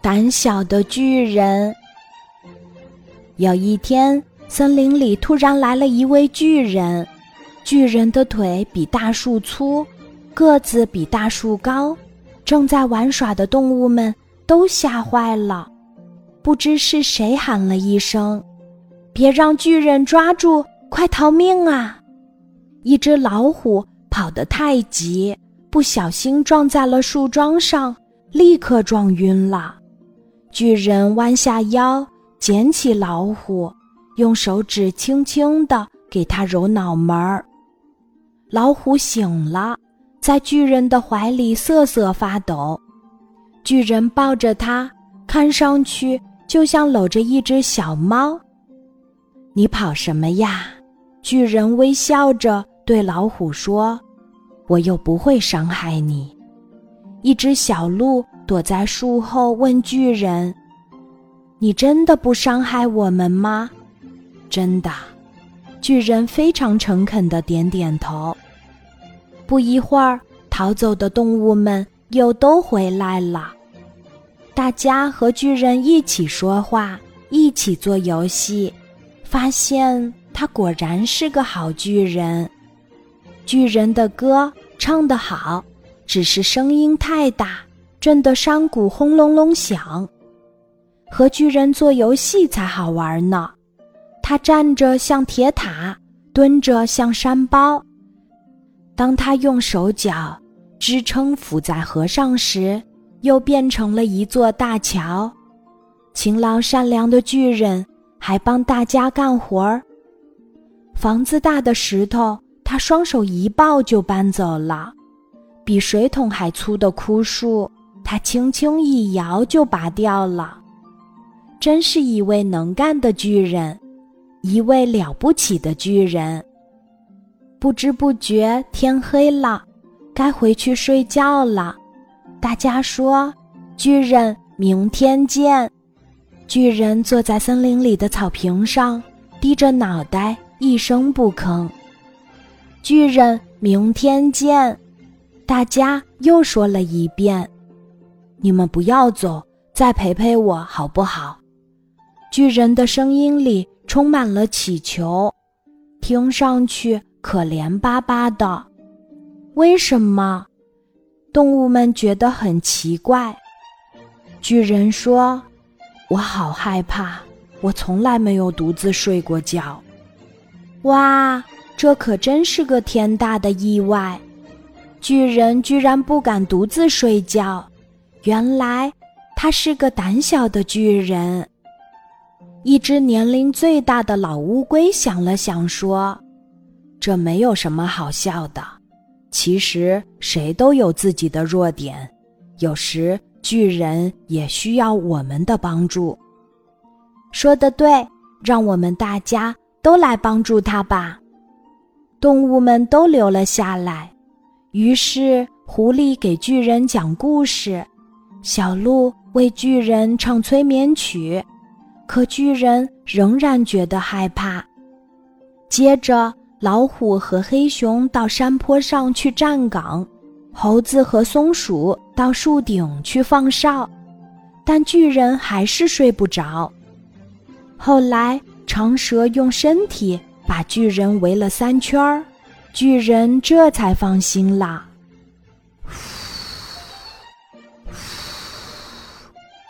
胆小的巨人。有一天，森林里突然来了一位巨人。巨人的腿比大树粗，个子比大树高。正在玩耍的动物们都吓坏了。不知是谁喊了一声：“别让巨人抓住，快逃命啊！”一只老虎跑得太急，不小心撞在了树桩上，立刻撞晕了。巨人弯下腰捡起老虎，用手指轻轻地给它揉脑门儿。老虎醒了，在巨人的怀里瑟瑟发抖。巨人抱着它，看上去就像搂着一只小猫。你跑什么呀？巨人微笑着。对老虎说：“我又不会伤害你。”一只小鹿躲在树后问巨人：“你真的不伤害我们吗？”“真的。”巨人非常诚恳的点点头。不一会儿，逃走的动物们又都回来了。大家和巨人一起说话，一起做游戏，发现他果然是个好巨人。巨人的歌唱得好，只是声音太大，震得山谷轰隆隆响。和巨人做游戏才好玩呢。他站着像铁塔，蹲着像山包。当他用手脚支撑浮在河上时，又变成了一座大桥。勤劳善良的巨人还帮大家干活儿。房子大的石头。他双手一抱就搬走了，比水桶还粗的枯树，他轻轻一摇就拔掉了。真是一位能干的巨人，一位了不起的巨人。不知不觉天黑了，该回去睡觉了。大家说：“巨人，明天见。”巨人坐在森林里的草坪上，低着脑袋，一声不吭。巨人，明天见！大家又说了一遍。你们不要走，再陪陪我好不好？巨人的声音里充满了乞求，听上去可怜巴巴的。为什么？动物们觉得很奇怪。巨人说：“我好害怕，我从来没有独自睡过觉。”哇！这可真是个天大的意外！巨人居然不敢独自睡觉，原来他是个胆小的巨人。一只年龄最大的老乌龟想了想说：“这没有什么好笑的。其实谁都有自己的弱点，有时巨人也需要我们的帮助。”说的对，让我们大家都来帮助他吧。动物们都留了下来，于是狐狸给巨人讲故事，小鹿为巨人唱催眠曲，可巨人仍然觉得害怕。接着，老虎和黑熊到山坡上去站岗，猴子和松鼠到树顶去放哨，但巨人还是睡不着。后来，长蛇用身体。把巨人围了三圈儿，巨人这才放心啦。